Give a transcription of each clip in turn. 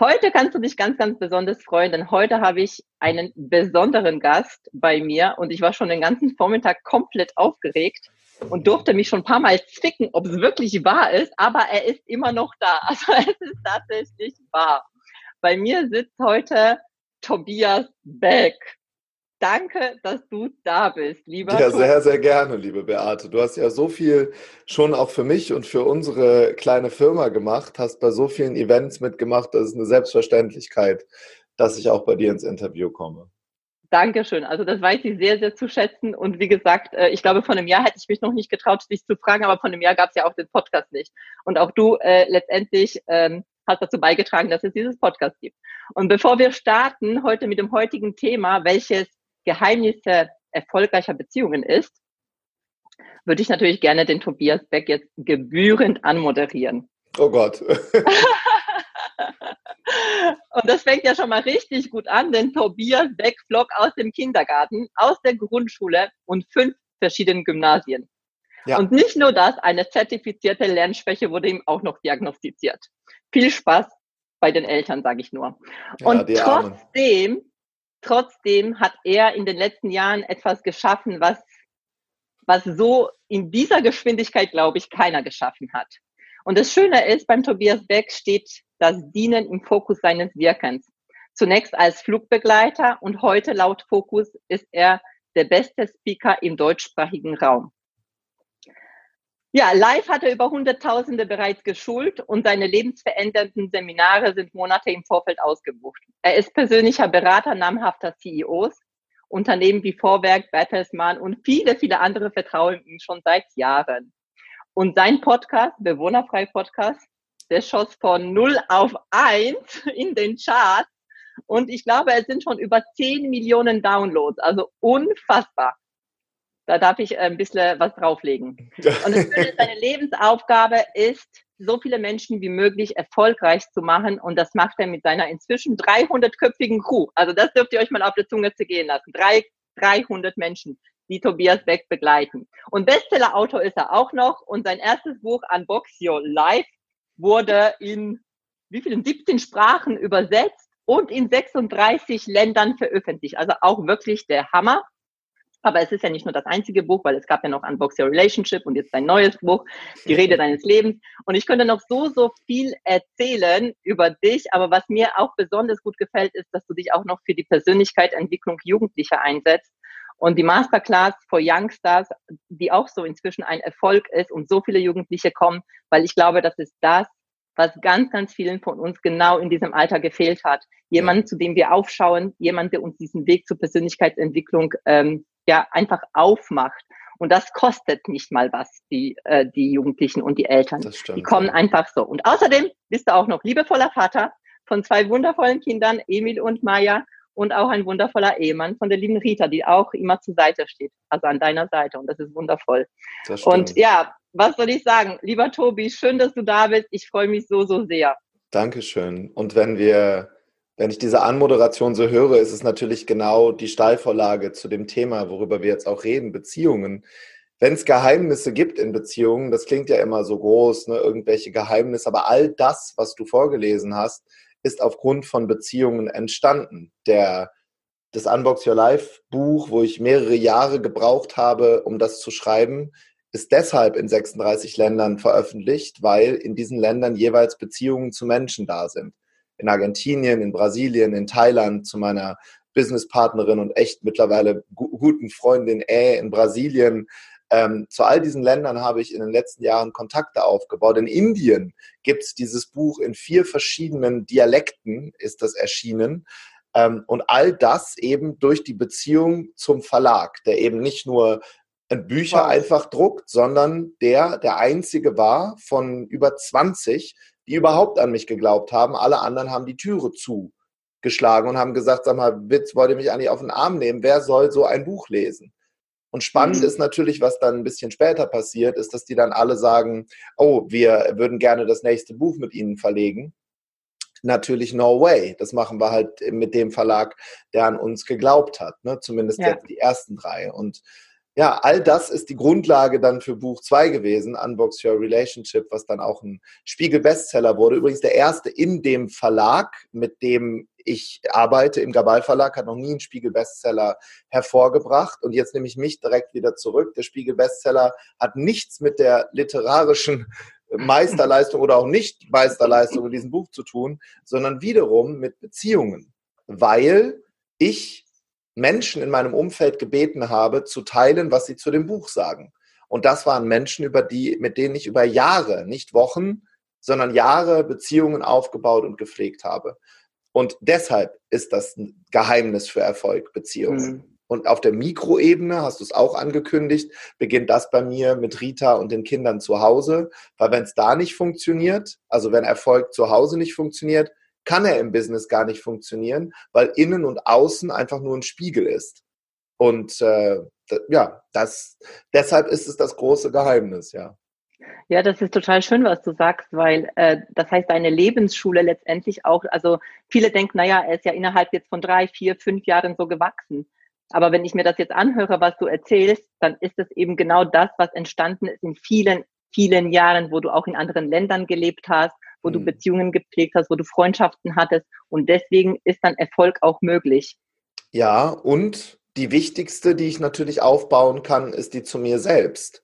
Heute kannst du dich ganz, ganz besonders freuen, denn heute habe ich einen besonderen Gast bei mir und ich war schon den ganzen Vormittag komplett aufgeregt und durfte mich schon ein paar Mal zwicken, ob es wirklich wahr ist, aber er ist immer noch da. Also es ist tatsächlich wahr. Bei mir sitzt heute Tobias Beck danke, dass du da bist, lieber. Ja, sehr, sehr gerne, liebe Beate. Du hast ja so viel schon auch für mich und für unsere kleine Firma gemacht, hast bei so vielen Events mitgemacht. Das ist eine Selbstverständlichkeit, dass ich auch bei dir ins Interview komme. Dankeschön. Also das weiß ich sehr, sehr zu schätzen. Und wie gesagt, äh, ich glaube, vor einem Jahr hätte ich mich noch nicht getraut, dich zu fragen, aber vor einem Jahr gab es ja auch den Podcast nicht. Und auch du äh, letztendlich ähm, hast dazu beigetragen, dass es dieses Podcast gibt. Und bevor wir starten, heute mit dem heutigen Thema, welches Geheimnisse erfolgreicher Beziehungen ist, würde ich natürlich gerne den Tobias Beck jetzt gebührend anmoderieren. Oh Gott. Und das fängt ja schon mal richtig gut an, denn Tobias Beck flog aus dem Kindergarten, aus der Grundschule und fünf verschiedenen Gymnasien. Ja. Und nicht nur das, eine zertifizierte Lernschwäche wurde ihm auch noch diagnostiziert. Viel Spaß bei den Eltern, sage ich nur. Ja, und trotzdem Trotzdem hat er in den letzten Jahren etwas geschaffen, was, was so in dieser Geschwindigkeit, glaube ich, keiner geschaffen hat. Und das Schöne ist, beim Tobias Beck steht das Dienen im Fokus seines Wirkens. Zunächst als Flugbegleiter und heute laut Fokus ist er der beste Speaker im deutschsprachigen Raum. Ja, live hat er über Hunderttausende bereits geschult und seine lebensverändernden Seminare sind Monate im Vorfeld ausgebucht. Er ist persönlicher Berater namhafter CEOs. Unternehmen wie Vorwerk, Bertelsmann und viele, viele andere vertrauen ihm schon seit Jahren. Und sein Podcast, Bewohnerfrei Podcast, der schoss von 0 auf 1 in den Charts. Und ich glaube, es sind schon über 10 Millionen Downloads. Also unfassbar. Da darf ich ein bisschen was drauflegen. Und das Schöne, seine Lebensaufgabe ist, so viele Menschen wie möglich erfolgreich zu machen. Und das macht er mit seiner inzwischen 300-köpfigen Crew. Also das dürft ihr euch mal auf der Zunge zergehen lassen. Drei, 300 Menschen, die Tobias Beck begleiten. Und Bestseller-Autor ist er auch noch. Und sein erstes Buch Unbox Your Life wurde in wie vielen 17 Sprachen übersetzt und in 36 Ländern veröffentlicht. Also auch wirklich der Hammer. Aber es ist ja nicht nur das einzige Buch, weil es gab ja noch Unbox Your Relationship und jetzt ein neues Buch, Die Rede deines Lebens. Und ich könnte noch so, so viel erzählen über dich. Aber was mir auch besonders gut gefällt, ist, dass du dich auch noch für die Persönlichkeitsentwicklung Jugendlicher einsetzt. Und die Masterclass for Youngstars, die auch so inzwischen ein Erfolg ist und so viele Jugendliche kommen, weil ich glaube, das ist das, was ganz, ganz vielen von uns genau in diesem Alter gefehlt hat. Jemand, zu dem wir aufschauen, jemand, der uns diesen Weg zur Persönlichkeitsentwicklung ähm, ja einfach aufmacht. Und das kostet nicht mal was, die, äh, die Jugendlichen und die Eltern. Das stimmt, die kommen ja. einfach so. Und außerdem bist du auch noch liebevoller Vater von zwei wundervollen Kindern, Emil und Maya, und auch ein wundervoller Ehemann von der lieben Rita, die auch immer zur Seite steht, also an deiner Seite. Und das ist wundervoll. Das und ja, was soll ich sagen? Lieber Tobi, schön, dass du da bist. Ich freue mich so, so sehr. Dankeschön. Und wenn wir wenn ich diese Anmoderation so höre, ist es natürlich genau die Steilvorlage zu dem Thema, worüber wir jetzt auch reden, Beziehungen. Wenn es Geheimnisse gibt in Beziehungen, das klingt ja immer so groß, ne, irgendwelche Geheimnisse, aber all das, was du vorgelesen hast, ist aufgrund von Beziehungen entstanden. Der, das Unbox Your Life Buch, wo ich mehrere Jahre gebraucht habe, um das zu schreiben, ist deshalb in 36 Ländern veröffentlicht, weil in diesen Ländern jeweils Beziehungen zu Menschen da sind in Argentinien, in Brasilien, in Thailand zu meiner Businesspartnerin und echt mittlerweile guten Freundin Ä in Brasilien. Ähm, zu all diesen Ländern habe ich in den letzten Jahren Kontakte aufgebaut. In Indien gibt es dieses Buch in vier verschiedenen Dialekten, ist das erschienen. Ähm, und all das eben durch die Beziehung zum Verlag, der eben nicht nur Bücher einfach druckt, sondern der der einzige war von über 20, die überhaupt an mich geglaubt haben. Alle anderen haben die Türe zugeschlagen und haben gesagt, sag mal, Witz, wollt ihr mich eigentlich auf den Arm nehmen? Wer soll so ein Buch lesen? Und spannend mhm. ist natürlich, was dann ein bisschen später passiert, ist, dass die dann alle sagen, oh, wir würden gerne das nächste Buch mit ihnen verlegen. Natürlich no way. Das machen wir halt mit dem Verlag, der an uns geglaubt hat. Ne? Zumindest ja. jetzt die ersten drei. Und ja, all das ist die Grundlage dann für Buch 2 gewesen, Unbox Your Relationship, was dann auch ein Spiegel-Bestseller wurde. Übrigens der erste in dem Verlag, mit dem ich arbeite, im Gabal Verlag, hat noch nie einen Spiegel-Bestseller hervorgebracht. Und jetzt nehme ich mich direkt wieder zurück. Der Spiegel-Bestseller hat nichts mit der literarischen Meisterleistung oder auch nicht Meisterleistung in diesem Buch zu tun, sondern wiederum mit Beziehungen. Weil ich Menschen in meinem Umfeld gebeten habe, zu teilen, was sie zu dem Buch sagen. Und das waren Menschen, über die, mit denen ich über Jahre, nicht Wochen, sondern Jahre Beziehungen aufgebaut und gepflegt habe. Und deshalb ist das ein Geheimnis für Erfolg, Beziehungen. Mhm. Und auf der Mikroebene, hast du es auch angekündigt, beginnt das bei mir mit Rita und den Kindern zu Hause. Weil wenn es da nicht funktioniert, also wenn Erfolg zu Hause nicht funktioniert, kann er im Business gar nicht funktionieren, weil innen und außen einfach nur ein Spiegel ist. Und äh, ja, das, deshalb ist es das große Geheimnis, ja. Ja, das ist total schön, was du sagst, weil äh, das heißt, deine Lebensschule letztendlich auch, also viele denken, naja, er ist ja innerhalb jetzt von drei, vier, fünf Jahren so gewachsen. Aber wenn ich mir das jetzt anhöre, was du erzählst, dann ist es eben genau das, was entstanden ist in vielen, vielen Jahren, wo du auch in anderen Ländern gelebt hast, wo du mhm. Beziehungen gepflegt hast, wo du Freundschaften hattest. Und deswegen ist dann Erfolg auch möglich. Ja, und die wichtigste, die ich natürlich aufbauen kann, ist die zu mir selbst.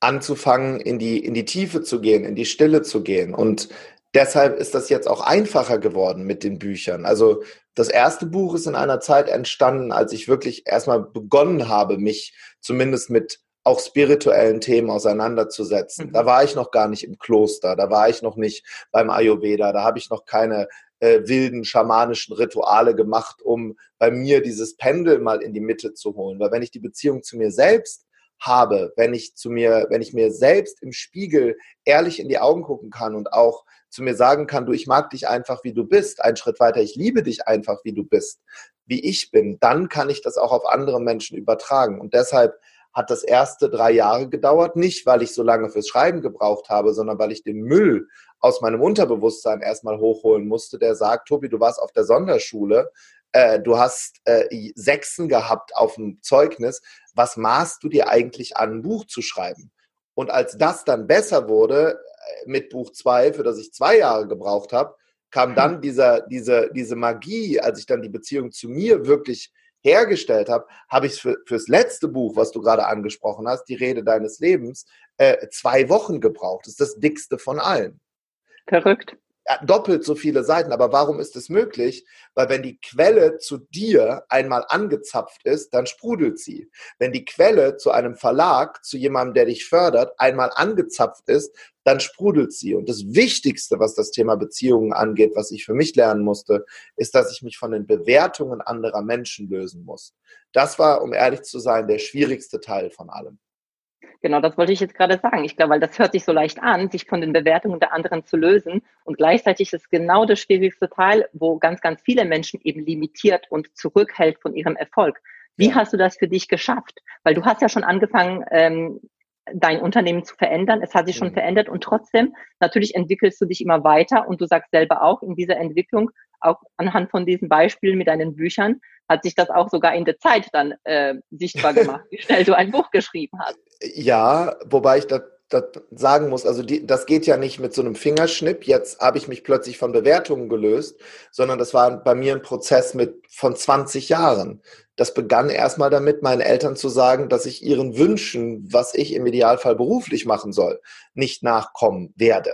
Anzufangen, in die, in die Tiefe zu gehen, in die Stille zu gehen. Und deshalb ist das jetzt auch einfacher geworden mit den Büchern. Also das erste Buch ist in einer Zeit entstanden, als ich wirklich erstmal begonnen habe, mich zumindest mit auch spirituellen Themen auseinanderzusetzen. Mhm. Da war ich noch gar nicht im Kloster, da war ich noch nicht beim Ayurveda, da habe ich noch keine äh, wilden schamanischen Rituale gemacht, um bei mir dieses Pendel mal in die Mitte zu holen. Weil wenn ich die Beziehung zu mir selbst habe, wenn ich zu mir, wenn ich mir selbst im Spiegel ehrlich in die Augen gucken kann und auch zu mir sagen kann, du, ich mag dich einfach, wie du bist, einen Schritt weiter, ich liebe dich einfach, wie du bist, wie ich bin, dann kann ich das auch auf andere Menschen übertragen. Und deshalb hat das erste drei Jahre gedauert. Nicht, weil ich so lange fürs Schreiben gebraucht habe, sondern weil ich den Müll aus meinem Unterbewusstsein erstmal hochholen musste, der sagt, Tobi, du warst auf der Sonderschule, äh, du hast äh, Sechsen gehabt auf dem Zeugnis, was maßt du dir eigentlich an, ein Buch zu schreiben? Und als das dann besser wurde äh, mit Buch zwei, für das ich zwei Jahre gebraucht habe, kam dann dieser, diese, diese Magie, als ich dann die Beziehung zu mir wirklich hergestellt habe, habe ich für, fürs letzte Buch, was du gerade angesprochen hast, die Rede deines Lebens, äh, zwei Wochen gebraucht. Das ist das dickste von allen. Verrückt doppelt so viele Seiten. Aber warum ist es möglich? Weil wenn die Quelle zu dir einmal angezapft ist, dann sprudelt sie. Wenn die Quelle zu einem Verlag, zu jemandem, der dich fördert, einmal angezapft ist, dann sprudelt sie. Und das Wichtigste, was das Thema Beziehungen angeht, was ich für mich lernen musste, ist, dass ich mich von den Bewertungen anderer Menschen lösen muss. Das war, um ehrlich zu sein, der schwierigste Teil von allem. Genau, das wollte ich jetzt gerade sagen. Ich glaube, weil das hört sich so leicht an, sich von den Bewertungen der anderen zu lösen. Und gleichzeitig ist genau das schwierigste Teil, wo ganz, ganz viele Menschen eben limitiert und zurückhält von ihrem Erfolg. Wie ja. hast du das für dich geschafft? Weil du hast ja schon angefangen, ähm, dein Unternehmen zu verändern. Es hat sich schon mhm. verändert und trotzdem, natürlich entwickelst du dich immer weiter und du sagst selber auch in dieser Entwicklung, auch anhand von diesen Beispielen mit deinen Büchern, hat sich das auch sogar in der Zeit dann äh, sichtbar gemacht, wie schnell du ein Buch geschrieben hast. Ja, wobei ich das, sagen muss, also die, das geht ja nicht mit so einem Fingerschnipp, jetzt habe ich mich plötzlich von Bewertungen gelöst, sondern das war bei mir ein Prozess mit von 20 Jahren. Das begann erstmal damit, meinen Eltern zu sagen, dass ich ihren Wünschen, was ich im Idealfall beruflich machen soll, nicht nachkommen werde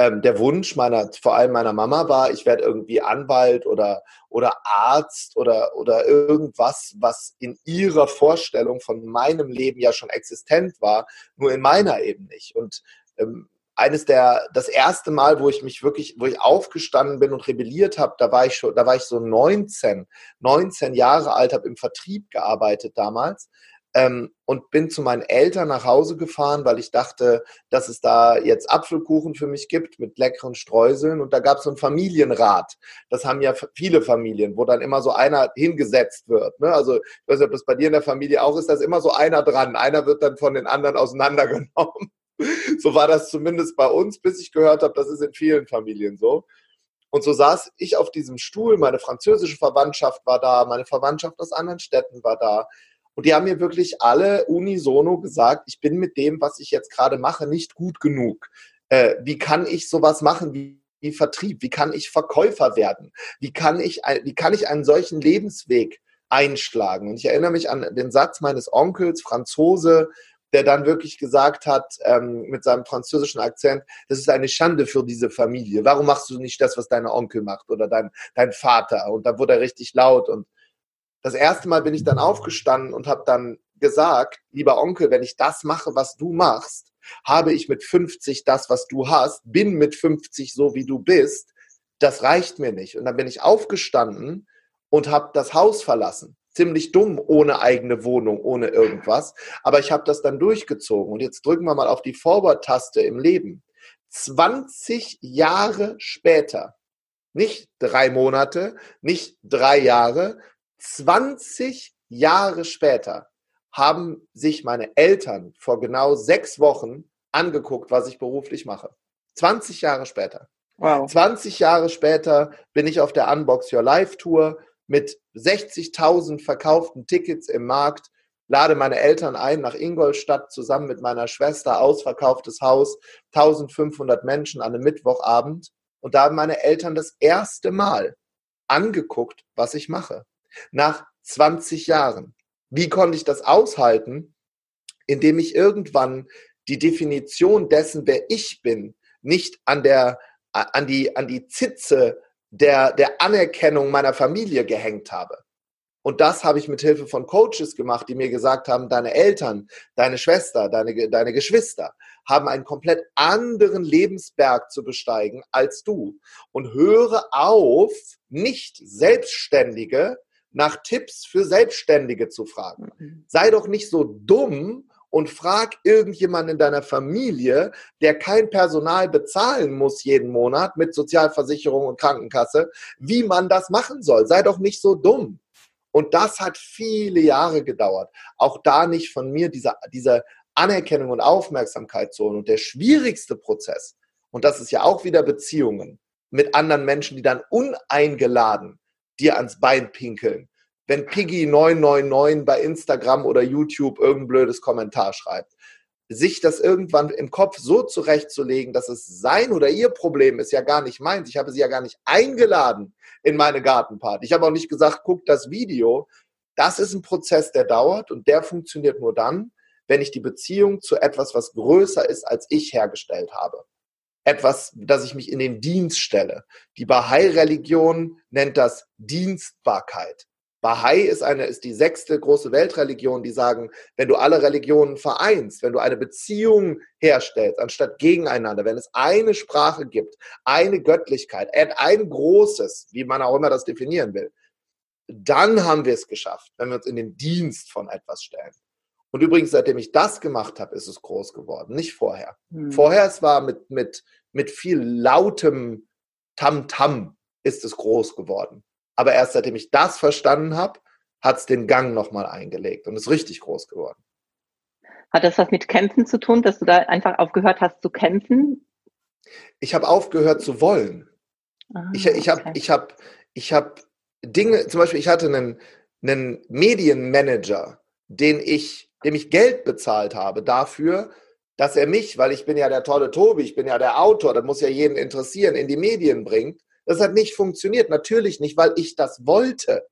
ähm, der Wunsch meiner, vor allem meiner Mama war, ich werde irgendwie Anwalt oder, oder Arzt oder, oder irgendwas, was in ihrer Vorstellung von meinem Leben ja schon existent war, nur in meiner eben nicht. Und ähm, eines der, das erste Mal, wo ich mich wirklich, wo ich aufgestanden bin und rebelliert habe, da war ich schon, da war ich so 19, 19 Jahre alt, habe im Vertrieb gearbeitet damals ähm, und bin zu meinen Eltern nach Hause gefahren, weil ich dachte, dass es da jetzt Apfelkuchen für mich gibt mit leckeren Streuseln. Und da gab es so ein Familienrat. Das haben ja viele Familien, wo dann immer so einer hingesetzt wird. Ne? Also ich weiß nicht, ob das bei dir in der Familie auch ist, da ist immer so einer dran. Einer wird dann von den anderen auseinandergenommen. So war das zumindest bei uns, bis ich gehört habe, das ist in vielen Familien so. Und so saß ich auf diesem Stuhl, meine französische Verwandtschaft war da, meine Verwandtschaft aus anderen Städten war da. Und die haben mir wirklich alle unisono gesagt, ich bin mit dem, was ich jetzt gerade mache, nicht gut genug. Äh, wie kann ich sowas machen wie, wie Vertrieb? Wie kann ich Verkäufer werden? Wie kann ich, wie kann ich einen solchen Lebensweg einschlagen? Und ich erinnere mich an den Satz meines Onkels, Franzose, der dann wirklich gesagt hat, ähm, mit seinem französischen Akzent, das ist eine Schande für diese Familie. Warum machst du nicht das, was dein Onkel macht oder dein, dein Vater? Und da wurde er richtig laut und das erste Mal bin ich dann aufgestanden und habe dann gesagt, lieber Onkel, wenn ich das mache, was du machst, habe ich mit 50 das, was du hast, bin mit 50 so, wie du bist, das reicht mir nicht. Und dann bin ich aufgestanden und habe das Haus verlassen. Ziemlich dumm, ohne eigene Wohnung, ohne irgendwas. Aber ich habe das dann durchgezogen. Und jetzt drücken wir mal auf die Forward-Taste im Leben. 20 Jahre später, nicht drei Monate, nicht drei Jahre, 20 Jahre später haben sich meine Eltern vor genau sechs Wochen angeguckt, was ich beruflich mache. 20 Jahre später. Wow. 20 Jahre später bin ich auf der Unbox Your Life Tour mit 60.000 verkauften Tickets im Markt, lade meine Eltern ein nach Ingolstadt zusammen mit meiner Schwester, ausverkauftes Haus, 1500 Menschen an einem Mittwochabend. Und da haben meine Eltern das erste Mal angeguckt, was ich mache nach 20 Jahren. Wie konnte ich das aushalten? Indem ich irgendwann die Definition dessen, wer ich bin, nicht an der, an die, an die Zitze der, der Anerkennung meiner Familie gehängt habe. Und das habe ich mit Hilfe von Coaches gemacht, die mir gesagt haben, deine Eltern, deine Schwester, deine, deine Geschwister haben einen komplett anderen Lebensberg zu besteigen als du. Und höre auf, nicht Selbstständige nach Tipps für Selbstständige zu fragen. Mhm. Sei doch nicht so dumm und frag irgendjemanden in deiner Familie, der kein Personal bezahlen muss jeden Monat mit Sozialversicherung und Krankenkasse, wie man das machen soll. Sei doch nicht so dumm. Und das hat viele Jahre gedauert. Auch da nicht von mir diese, diese Anerkennung und Aufmerksamkeit zu holen. Und der schwierigste Prozess, und das ist ja auch wieder Beziehungen mit anderen Menschen, die dann uneingeladen dir ans Bein pinkeln. Wenn Piggy999 bei Instagram oder YouTube irgendein blödes Kommentar schreibt. Sich das irgendwann im Kopf so zurechtzulegen, dass es sein oder ihr Problem ist, ja gar nicht meins. Ich habe sie ja gar nicht eingeladen in meine Gartenparty. Ich habe auch nicht gesagt, guck das Video. Das ist ein Prozess, der dauert und der funktioniert nur dann, wenn ich die Beziehung zu etwas, was größer ist als ich, hergestellt habe etwas, dass ich mich in den Dienst stelle. Die Bahai-Religion nennt das Dienstbarkeit. Bahai ist eine, ist die sechste große Weltreligion, die sagen, wenn du alle Religionen vereinst, wenn du eine Beziehung herstellst, anstatt gegeneinander, wenn es eine Sprache gibt, eine Göttlichkeit, ein großes, wie man auch immer das definieren will, dann haben wir es geschafft, wenn wir uns in den Dienst von etwas stellen. Und übrigens, seitdem ich das gemacht habe, ist es groß geworden, nicht vorher. Hm. Vorher, es war mit, mit, mit viel lautem Tamtam ist es groß geworden. Aber erst seitdem ich das verstanden habe, hat es den Gang nochmal eingelegt und ist richtig groß geworden. Hat das was mit Kämpfen zu tun, dass du da einfach aufgehört hast zu kämpfen? Ich habe aufgehört zu wollen. Ah, ich ich habe okay. ich hab, ich hab Dinge, zum Beispiel, ich hatte einen, einen Medienmanager, den ich dem ich Geld bezahlt habe dafür, dass er mich, weil ich bin ja der tolle Tobi, ich bin ja der Autor, das muss ja jeden interessieren, in die Medien bringt. Das hat nicht funktioniert. Natürlich nicht, weil ich das wollte.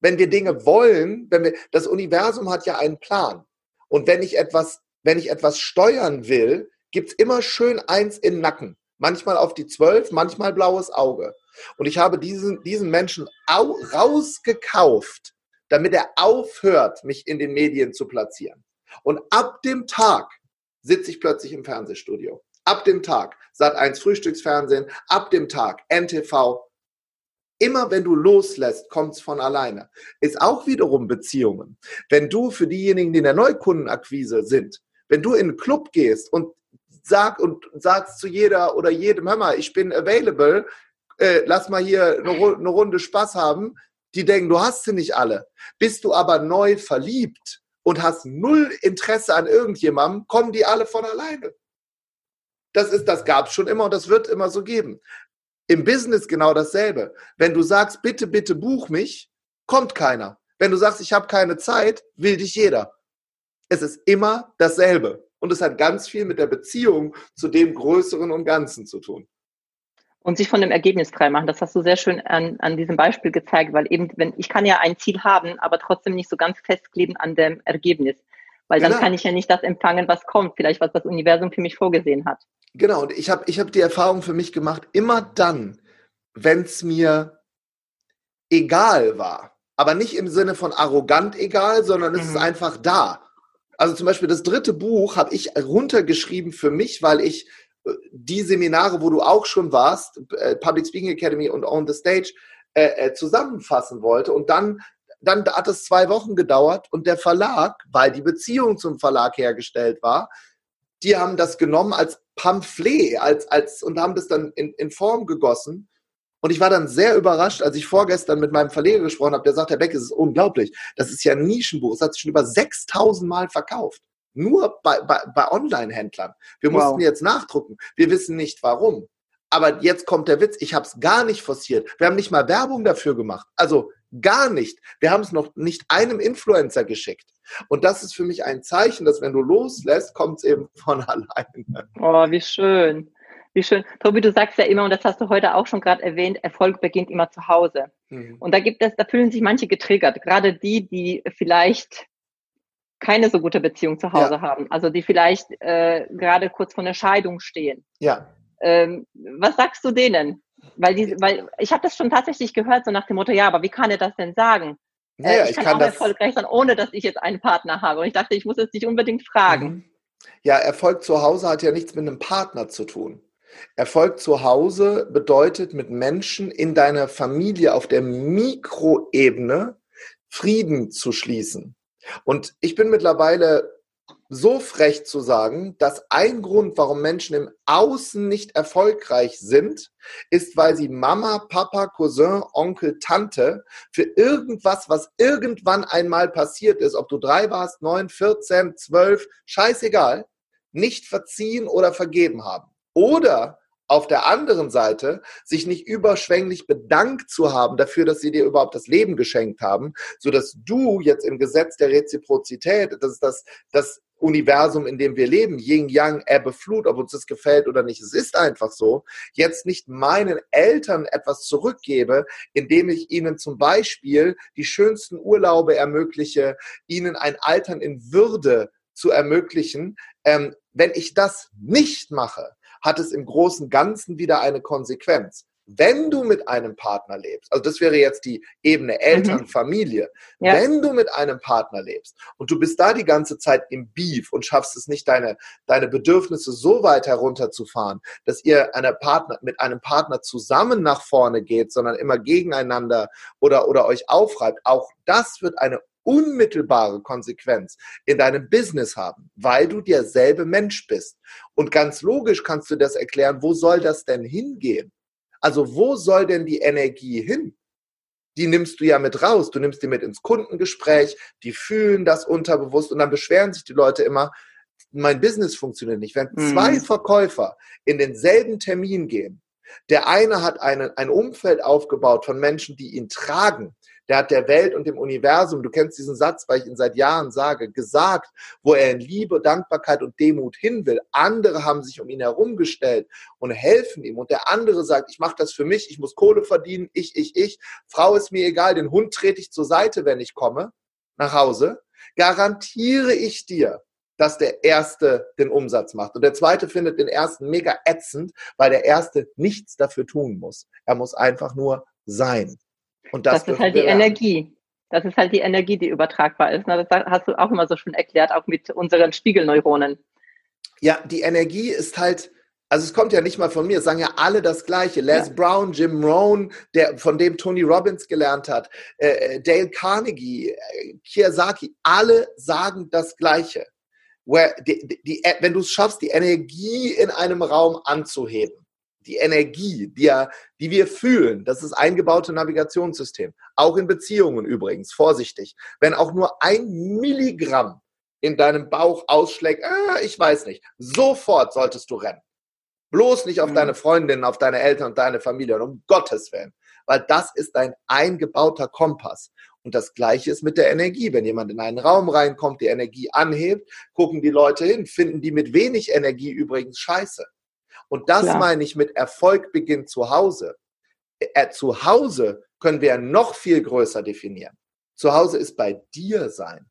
Wenn wir Dinge wollen, wenn wir, das Universum hat ja einen Plan. Und wenn ich etwas, wenn ich etwas steuern will, gibt's immer schön eins im Nacken. Manchmal auf die zwölf, manchmal blaues Auge. Und ich habe diesen, diesen Menschen rausgekauft damit er aufhört, mich in den Medien zu platzieren. Und ab dem Tag sitze ich plötzlich im Fernsehstudio. Ab dem Tag Sat 1 Frühstücksfernsehen, ab dem Tag NTV. Immer wenn du loslässt, kommt es von alleine. Ist auch wiederum Beziehungen. Wenn du für diejenigen, die in der Neukundenakquise sind, wenn du in einen Club gehst und sag und sagst zu jeder oder jedem, hör mal, ich bin available, äh, lass mal hier eine, eine Runde Spaß haben, die denken, du hast sie nicht alle. Bist du aber neu verliebt und hast null Interesse an irgendjemandem, kommen die alle von alleine. Das ist, das gab es schon immer und das wird immer so geben. Im Business genau dasselbe. Wenn du sagst, bitte, bitte buch mich, kommt keiner. Wenn du sagst, ich habe keine Zeit, will dich jeder. Es ist immer dasselbe. Und es hat ganz viel mit der Beziehung zu dem Größeren und Ganzen zu tun und sich von dem Ergebnis frei machen. Das hast du sehr schön an, an diesem Beispiel gezeigt, weil eben, wenn ich kann ja ein Ziel haben, aber trotzdem nicht so ganz festkleben an dem Ergebnis. Weil genau. dann kann ich ja nicht das empfangen, was kommt, vielleicht was das Universum für mich vorgesehen hat. Genau, und ich habe ich hab die Erfahrung für mich gemacht, immer dann, wenn es mir egal war, aber nicht im Sinne von arrogant egal, sondern es mhm. ist einfach da. Also zum Beispiel das dritte Buch habe ich runtergeschrieben für mich, weil ich die Seminare, wo du auch schon warst, äh, Public Speaking Academy und On the Stage, äh, äh, zusammenfassen wollte. Und dann, dann hat es zwei Wochen gedauert und der Verlag, weil die Beziehung zum Verlag hergestellt war, die haben das genommen als Pamphlet als, als, und haben das dann in, in Form gegossen. Und ich war dann sehr überrascht, als ich vorgestern mit meinem Verleger gesprochen habe, der sagt, Herr Beck, es ist unglaublich. Das ist ja ein Nischenbuch. Es hat sich schon über 6000 Mal verkauft. Nur bei, bei, bei Online-Händlern. Wir mussten wow. jetzt nachdrucken. Wir wissen nicht warum. Aber jetzt kommt der Witz, ich habe es gar nicht forciert. Wir haben nicht mal Werbung dafür gemacht. Also gar nicht. Wir haben es noch nicht einem Influencer geschickt. Und das ist für mich ein Zeichen, dass wenn du loslässt, kommt es eben von alleine. Oh, wie schön. Wie schön. Tobi, du sagst ja immer, und das hast du heute auch schon gerade erwähnt, Erfolg beginnt immer zu Hause. Mhm. Und da gibt es, da fühlen sich manche getriggert. Gerade die, die vielleicht keine so gute Beziehung zu Hause ja. haben, also die vielleicht äh, gerade kurz vor einer Scheidung stehen. Ja. Ähm, was sagst du denen? Weil, die, weil ich habe das schon tatsächlich gehört, so nach dem Motto, ja, aber wie kann er das denn sagen? Ja, äh, ich, ich, kann, kann auch erfolgreich sein, ohne dass ich jetzt einen Partner habe. Und ich dachte, ich muss es dich unbedingt fragen. Mhm. Ja, Erfolg zu Hause hat ja nichts mit einem Partner zu tun. Erfolg zu Hause bedeutet mit Menschen in deiner Familie auf der Mikroebene Frieden zu schließen. Und ich bin mittlerweile so frech zu sagen, dass ein Grund, warum Menschen im Außen nicht erfolgreich sind, ist, weil sie Mama, Papa, Cousin, Onkel, Tante für irgendwas, was irgendwann einmal passiert ist, ob du drei warst, neun, vierzehn, zwölf, scheißegal, nicht verziehen oder vergeben haben. Oder auf der anderen Seite sich nicht überschwänglich bedankt zu haben dafür, dass sie dir überhaupt das Leben geschenkt haben, so dass du jetzt im Gesetz der Reziprozität, das ist das, das Universum, in dem wir leben, Yin, Yang, Ebbe, Flut, ob uns das gefällt oder nicht, es ist einfach so, jetzt nicht meinen Eltern etwas zurückgebe, indem ich ihnen zum Beispiel die schönsten Urlaube ermögliche, ihnen ein Altern in Würde zu ermöglichen. Ähm, wenn ich das nicht mache, hat es im großen Ganzen wieder eine Konsequenz. Wenn du mit einem Partner lebst, also das wäre jetzt die Ebene Eltern, mhm. Familie, ja. wenn du mit einem Partner lebst und du bist da die ganze Zeit im Beef und schaffst es nicht, deine, deine Bedürfnisse so weit herunterzufahren, dass ihr eine Partner, mit einem Partner zusammen nach vorne geht, sondern immer gegeneinander oder, oder euch aufreibt, auch das wird eine unmittelbare Konsequenz in deinem Business haben, weil du derselbe Mensch bist. Und ganz logisch kannst du das erklären, wo soll das denn hingehen? Also wo soll denn die Energie hin? Die nimmst du ja mit raus. Du nimmst die mit ins Kundengespräch, die fühlen das unterbewusst und dann beschweren sich die Leute immer, mein Business funktioniert nicht. Wenn mhm. zwei Verkäufer in denselben Termin gehen, der eine hat einen, ein Umfeld aufgebaut von Menschen, die ihn tragen, der hat der Welt und dem Universum, du kennst diesen Satz, weil ich ihn seit Jahren sage, gesagt, wo er in Liebe, Dankbarkeit und Demut hin will. Andere haben sich um ihn herumgestellt und helfen ihm. Und der andere sagt, ich mache das für mich, ich muss Kohle verdienen, ich, ich, ich. Frau ist mir egal, den Hund trete ich zur Seite, wenn ich komme nach Hause. Garantiere ich dir, dass der Erste den Umsatz macht. Und der Zweite findet den Ersten mega ätzend, weil der Erste nichts dafür tun muss. Er muss einfach nur sein. Und das, das ist halt die lernen. Energie. Das ist halt die Energie, die übertragbar ist. Das hast du auch immer so schon erklärt, auch mit unseren Spiegelneuronen. Ja, die Energie ist halt, Also es kommt ja nicht mal von mir, es sagen ja alle das Gleiche. Les ja. Brown, Jim Rohn, der, von dem Tony Robbins gelernt hat, äh, äh Dale Carnegie, äh, Kiyosaki, alle sagen das Gleiche. Die, die, die, wenn du es schaffst, die Energie in einem Raum anzuheben, die Energie, die, ja, die wir fühlen, das ist eingebaute Navigationssystem. Auch in Beziehungen übrigens, vorsichtig. Wenn auch nur ein Milligramm in deinem Bauch ausschlägt, äh, ich weiß nicht, sofort solltest du rennen. Bloß nicht auf mhm. deine Freundinnen, auf deine Eltern und deine Familie, um Gottes Willen. Weil das ist ein eingebauter Kompass. Und das Gleiche ist mit der Energie. Wenn jemand in einen Raum reinkommt, die Energie anhebt, gucken die Leute hin, finden die mit wenig Energie übrigens scheiße. Und das Klar. meine ich mit Erfolg beginnt zu Hause. Äh, zu Hause können wir noch viel größer definieren. Zu Hause ist bei dir sein.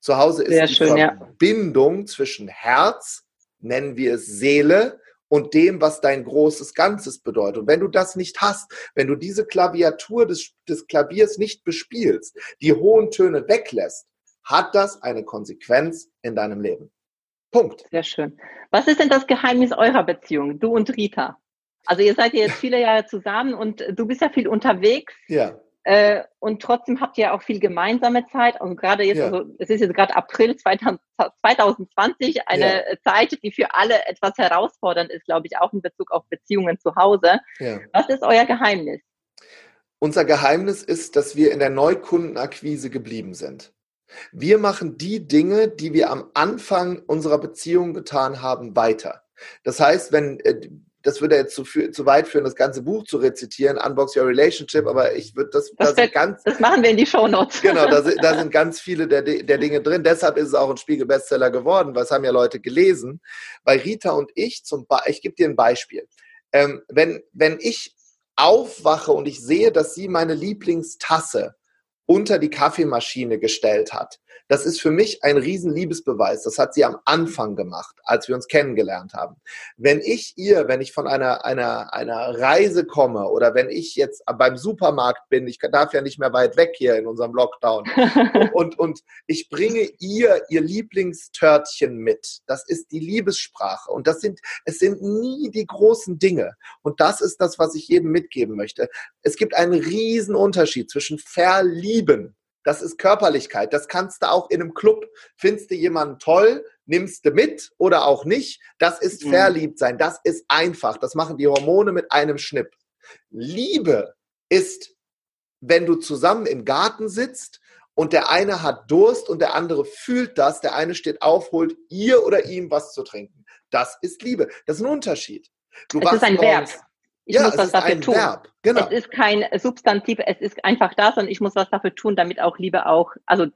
Zu Hause ist Sehr die schön, Verbindung ja. zwischen Herz, nennen wir es Seele, und dem, was dein großes Ganzes bedeutet. Und wenn du das nicht hast, wenn du diese Klaviatur des, des Klaviers nicht bespielst, die hohen Töne weglässt, hat das eine Konsequenz in deinem Leben. Punkt. Sehr schön. Was ist denn das Geheimnis eurer Beziehung, du und Rita? Also ihr seid ja jetzt viele Jahre zusammen und du bist ja viel unterwegs. Ja. Äh, und trotzdem habt ihr auch viel gemeinsame Zeit. Und gerade jetzt, ja. also, es ist jetzt gerade April 2020, eine ja. Zeit, die für alle etwas herausfordernd ist, glaube ich, auch in Bezug auf Beziehungen zu Hause. Ja. Was ist euer Geheimnis? Unser Geheimnis ist, dass wir in der Neukundenakquise geblieben sind. Wir machen die Dinge, die wir am Anfang unserer Beziehung getan haben, weiter. Das heißt, wenn äh, das würde jetzt zu, zu, weit führen, das ganze Buch zu rezitieren, Unbox Your Relationship, aber ich würde das, das, da ganz, das machen wir in die Show Notes. Genau, da, da sind ganz viele der, der Dinge drin. Deshalb ist es auch ein Spiegel-Bestseller geworden, weil es haben ja Leute gelesen. Weil Rita und ich zum Be ich gebe dir ein Beispiel. Ähm, wenn, wenn ich aufwache und ich sehe, dass sie meine Lieblingstasse unter die Kaffeemaschine gestellt hat, das ist für mich ein Riesenliebesbeweis. Das hat sie am Anfang gemacht, als wir uns kennengelernt haben. Wenn ich ihr, wenn ich von einer, einer, einer Reise komme oder wenn ich jetzt beim Supermarkt bin, ich darf ja nicht mehr weit weg hier in unserem Lockdown, und, und ich bringe ihr ihr Lieblingstörtchen mit. Das ist die Liebessprache. Und das sind, es sind nie die großen Dinge. Und das ist das, was ich jedem mitgeben möchte. Es gibt einen riesen Unterschied zwischen verlieben das ist Körperlichkeit. Das kannst du auch in einem Club. Findest du jemanden toll, nimmst du mit oder auch nicht. Das ist mhm. verliebt sein. Das ist einfach. Das machen die Hormone mit einem Schnipp. Liebe ist, wenn du zusammen im Garten sitzt und der eine hat Durst und der andere fühlt das. Der eine steht auf, holt ihr oder ihm was zu trinken. Das ist Liebe. Das ist ein Unterschied. Du es ist ein Verb. Ich ja, muss was dafür tun. Verb. Genau. Es ist kein Substantiv, es ist einfach das und ich muss was dafür tun, damit auch Liebe auch, also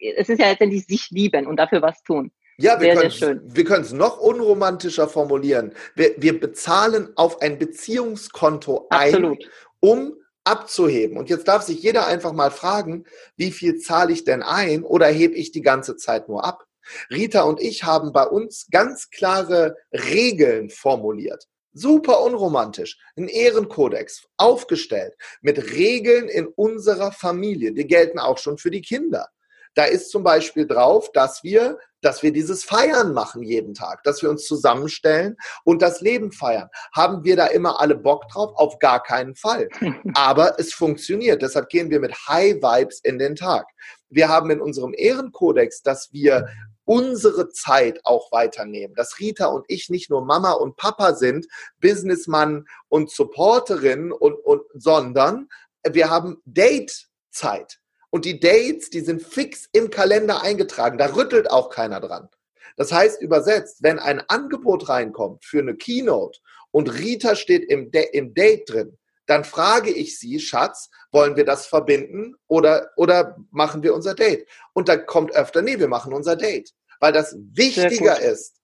es ist ja letztendlich sich lieben und dafür was tun. Ja, wir können es noch unromantischer formulieren. Wir, wir bezahlen auf ein Beziehungskonto Absolut. ein, um abzuheben. Und jetzt darf sich jeder einfach mal fragen, wie viel zahle ich denn ein oder hebe ich die ganze Zeit nur ab? Rita und ich haben bei uns ganz klare Regeln formuliert super unromantisch, ein Ehrenkodex aufgestellt mit Regeln in unserer Familie. Die gelten auch schon für die Kinder. Da ist zum Beispiel drauf, dass wir, dass wir dieses Feiern machen jeden Tag, dass wir uns zusammenstellen und das Leben feiern. Haben wir da immer alle Bock drauf? Auf gar keinen Fall. Aber es funktioniert. Deshalb gehen wir mit High Vibes in den Tag. Wir haben in unserem Ehrenkodex, dass wir unsere Zeit auch weiternehmen. Dass Rita und ich nicht nur Mama und Papa sind, Businessmann und Supporterin, und, und, sondern wir haben Date-Zeit. Und die Dates, die sind fix im Kalender eingetragen. Da rüttelt auch keiner dran. Das heißt übersetzt, wenn ein Angebot reinkommt für eine Keynote und Rita steht im, im Date drin, dann frage ich sie, Schatz, wollen wir das verbinden oder, oder machen wir unser Date? Und da kommt öfter, nee, wir machen unser Date weil das wichtiger ist.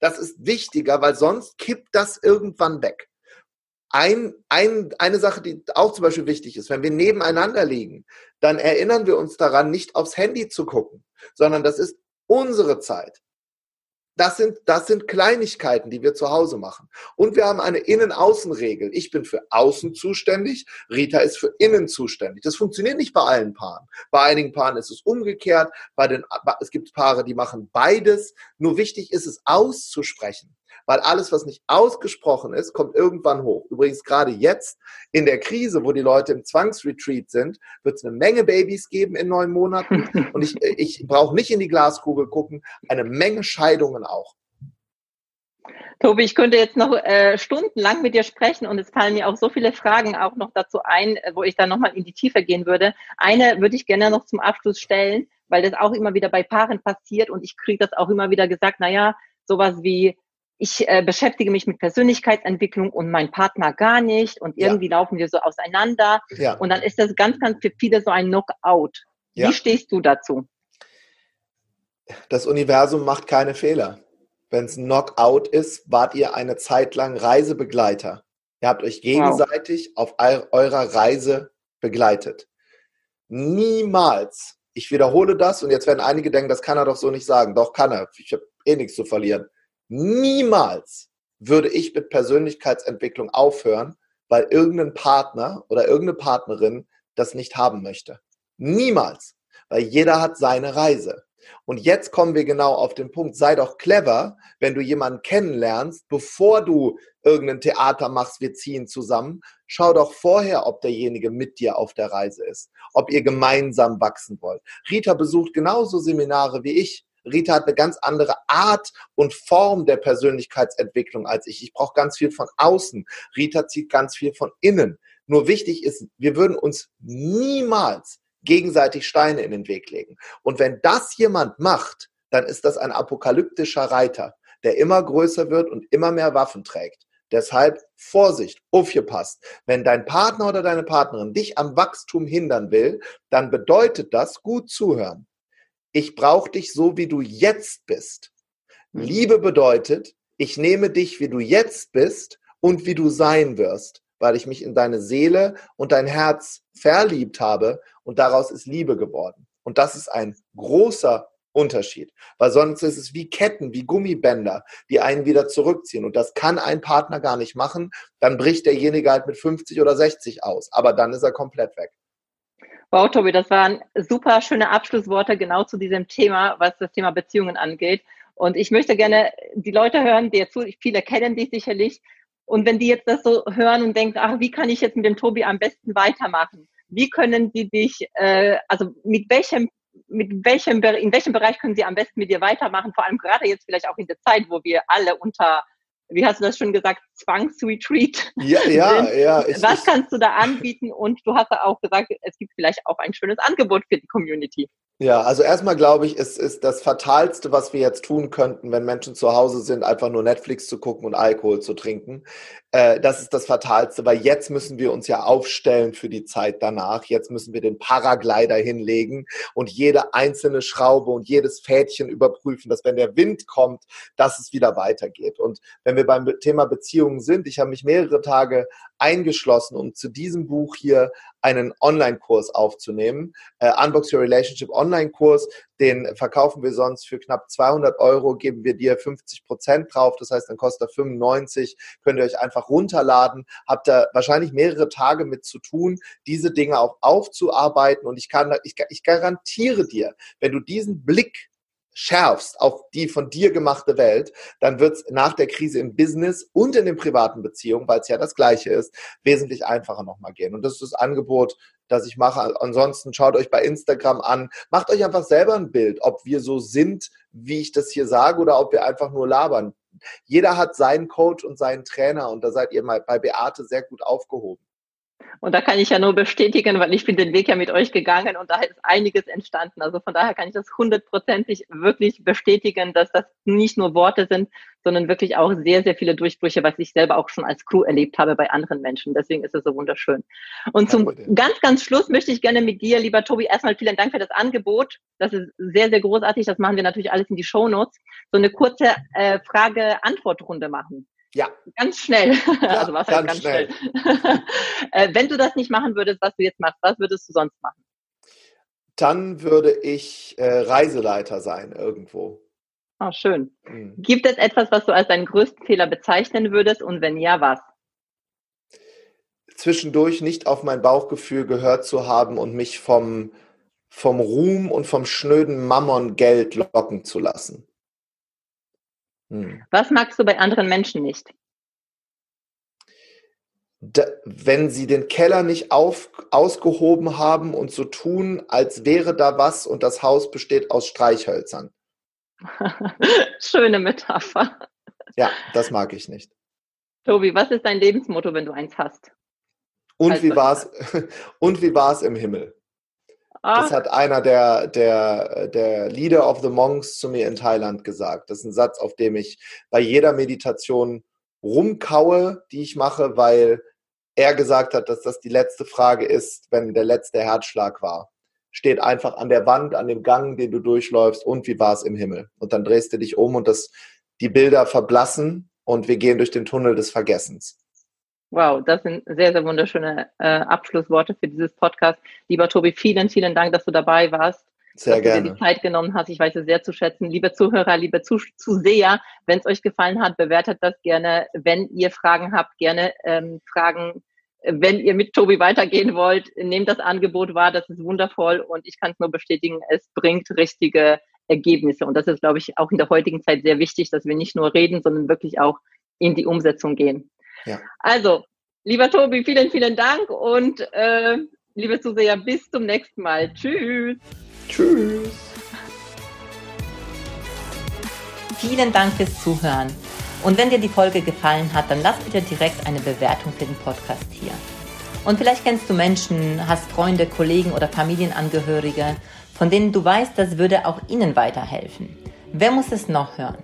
Das ist wichtiger, weil sonst kippt das irgendwann weg. Ein, ein, eine Sache, die auch zum Beispiel wichtig ist, wenn wir nebeneinander liegen, dann erinnern wir uns daran, nicht aufs Handy zu gucken, sondern das ist unsere Zeit. Das sind, das sind Kleinigkeiten, die wir zu Hause machen. Und wir haben eine Innen-Außen-Regel. Ich bin für Außen zuständig, Rita ist für Innen zuständig. Das funktioniert nicht bei allen Paaren. Bei einigen Paaren ist es umgekehrt. Bei den, es gibt Paare, die machen beides. Nur wichtig ist es auszusprechen. Weil alles, was nicht ausgesprochen ist, kommt irgendwann hoch. Übrigens gerade jetzt in der Krise, wo die Leute im Zwangsretreat sind, wird es eine Menge Babys geben in neun Monaten. Und ich, ich brauche nicht in die Glaskugel gucken, eine Menge Scheidungen auch. Tobi, ich könnte jetzt noch äh, stundenlang mit dir sprechen und es fallen mir auch so viele Fragen auch noch dazu ein, äh, wo ich dann nochmal in die Tiefe gehen würde. Eine würde ich gerne noch zum Abschluss stellen, weil das auch immer wieder bei Paaren passiert und ich kriege das auch immer wieder gesagt, naja, sowas wie, ich äh, beschäftige mich mit Persönlichkeitsentwicklung und mein Partner gar nicht und irgendwie ja. laufen wir so auseinander ja. und dann ist das ganz, ganz für viele so ein Knockout. Ja. Wie stehst du dazu? Das Universum macht keine Fehler. Wenn es ein Knockout ist, wart ihr eine Zeit lang Reisebegleiter. Ihr habt euch gegenseitig wow. auf eurer Reise begleitet. Niemals, ich wiederhole das und jetzt werden einige denken, das kann er doch so nicht sagen. Doch kann er. Ich habe eh nichts zu verlieren. Niemals würde ich mit Persönlichkeitsentwicklung aufhören, weil irgendein Partner oder irgendeine Partnerin das nicht haben möchte. Niemals. Weil jeder hat seine Reise. Und jetzt kommen wir genau auf den Punkt. Sei doch clever, wenn du jemanden kennenlernst, bevor du irgendein Theater machst, wir ziehen zusammen. Schau doch vorher, ob derjenige mit dir auf der Reise ist, ob ihr gemeinsam wachsen wollt. Rita besucht genauso Seminare wie ich. Rita hat eine ganz andere Art und Form der Persönlichkeitsentwicklung als ich. Ich brauche ganz viel von außen. Rita zieht ganz viel von innen. Nur wichtig ist, wir würden uns niemals gegenseitig Steine in den Weg legen. Und wenn das jemand macht, dann ist das ein apokalyptischer Reiter, der immer größer wird und immer mehr Waffen trägt. Deshalb Vorsicht, aufgepasst. Wenn dein Partner oder deine Partnerin dich am Wachstum hindern will, dann bedeutet das gut zuhören. Ich brauche dich so, wie du jetzt bist. Liebe bedeutet, ich nehme dich, wie du jetzt bist und wie du sein wirst weil ich mich in deine Seele und dein Herz verliebt habe und daraus ist Liebe geworden. Und das ist ein großer Unterschied, weil sonst ist es wie Ketten, wie Gummibänder, die einen wieder zurückziehen. Und das kann ein Partner gar nicht machen. Dann bricht derjenige halt mit 50 oder 60 aus, aber dann ist er komplett weg. Wow, Tobi, das waren super schöne Abschlussworte genau zu diesem Thema, was das Thema Beziehungen angeht. Und ich möchte gerne die Leute hören, die jetzt viele kennen dich sicherlich, und wenn die jetzt das so hören und denken, ach, wie kann ich jetzt mit dem Tobi am besten weitermachen? Wie können sie dich, äh, also mit welchem, mit welchem, in welchem Bereich können sie am besten mit dir weitermachen? Vor allem gerade jetzt vielleicht auch in der Zeit, wo wir alle unter wie hast du das schon gesagt, Zwangsretreat. Ja, ja, ja. Was kannst du da anbieten? Und du hast auch gesagt, es gibt vielleicht auch ein schönes Angebot für die Community. Ja, also erstmal glaube ich, es ist das Fatalste, was wir jetzt tun könnten, wenn Menschen zu Hause sind, einfach nur Netflix zu gucken und Alkohol zu trinken. Äh, das ist das Fatalste, weil jetzt müssen wir uns ja aufstellen für die Zeit danach. Jetzt müssen wir den Paraglider hinlegen und jede einzelne Schraube und jedes Fädchen überprüfen, dass wenn der Wind kommt, dass es wieder weitergeht. Und wenn wir beim Thema Beziehungen sind, ich habe mich mehrere Tage eingeschlossen, um zu diesem Buch hier einen Online-Kurs aufzunehmen. Äh, Unbox Your Relationship Online-Kurs, den verkaufen wir sonst für knapp 200 Euro, geben wir dir 50 Prozent drauf. Das heißt, dann kostet er 95, könnt ihr euch einfach runterladen. Habt da wahrscheinlich mehrere Tage mit zu tun, diese Dinge auch aufzuarbeiten. Und ich kann, ich, ich garantiere dir, wenn du diesen Blick schärfst auf die von dir gemachte Welt, dann wird es nach der Krise im Business und in den privaten Beziehungen, weil es ja das Gleiche ist, wesentlich einfacher nochmal gehen. Und das ist das Angebot, das ich mache. Ansonsten schaut euch bei Instagram an, macht euch einfach selber ein Bild, ob wir so sind, wie ich das hier sage, oder ob wir einfach nur labern. Jeder hat seinen Coach und seinen Trainer und da seid ihr mal bei Beate sehr gut aufgehoben. Und da kann ich ja nur bestätigen, weil ich bin den Weg ja mit euch gegangen und da ist einiges entstanden. Also von daher kann ich das hundertprozentig wirklich bestätigen, dass das nicht nur Worte sind, sondern wirklich auch sehr, sehr viele Durchbrüche, was ich selber auch schon als Crew erlebt habe bei anderen Menschen. Deswegen ist es so wunderschön. Und zum ganz, ganz Schluss möchte ich gerne mit dir, lieber Tobi, erstmal vielen Dank für das Angebot. Das ist sehr, sehr großartig. Das machen wir natürlich alles in die Show Notes. So eine kurze äh, Frage-Antwort-Runde machen. Ja. Ganz schnell. Ja, also was ganz, ganz schnell. schnell. Äh, wenn du das nicht machen würdest, was du jetzt machst, was würdest du sonst machen? Dann würde ich äh, Reiseleiter sein irgendwo. Oh, schön. Mhm. Gibt es etwas, was du als deinen größten Fehler bezeichnen würdest und wenn ja, was? Zwischendurch nicht auf mein Bauchgefühl gehört zu haben und mich vom, vom Ruhm und vom schnöden Mammon Geld locken zu lassen. Hm. Was magst du bei anderen Menschen nicht? Da, wenn sie den Keller nicht auf, ausgehoben haben und so tun, als wäre da was und das Haus besteht aus Streichhölzern. Schöne Metapher. Ja, das mag ich nicht. Tobi, was ist dein Lebensmotto, wenn du eins hast? Und wie war es und wie war es im Himmel? Ah. Das hat einer der, der, der Leader of the Monks zu mir in Thailand gesagt. Das ist ein Satz, auf dem ich bei jeder Meditation rumkaue, die ich mache, weil er gesagt hat, dass das die letzte Frage ist, wenn der letzte Herzschlag war. Steht einfach an der Wand, an dem Gang, den du durchläufst und wie war es im Himmel? Und dann drehst du dich um und das, die Bilder verblassen und wir gehen durch den Tunnel des Vergessens. Wow, das sind sehr, sehr wunderschöne äh, Abschlussworte für dieses Podcast. Lieber Tobi, vielen, vielen Dank, dass du dabei warst. Sehr dass gerne. du dir die Zeit genommen hast. Ich weiß es sehr zu schätzen. Liebe Zuhörer, liebe Zuseher, wenn es euch gefallen hat, bewertet das gerne. Wenn ihr Fragen habt, gerne ähm, Fragen. Wenn ihr mit Tobi weitergehen wollt, nehmt das Angebot wahr. Das ist wundervoll und ich kann es nur bestätigen, es bringt richtige Ergebnisse. Und das ist, glaube ich, auch in der heutigen Zeit sehr wichtig, dass wir nicht nur reden, sondern wirklich auch in die Umsetzung gehen. Ja. Also, lieber Tobi, vielen, vielen Dank und äh, liebe Zuseher, bis zum nächsten Mal. Tschüss. Tschüss. Vielen Dank fürs Zuhören. Und wenn dir die Folge gefallen hat, dann lass bitte direkt eine Bewertung für den Podcast hier. Und vielleicht kennst du Menschen, hast Freunde, Kollegen oder Familienangehörige, von denen du weißt, das würde auch ihnen weiterhelfen. Wer muss es noch hören?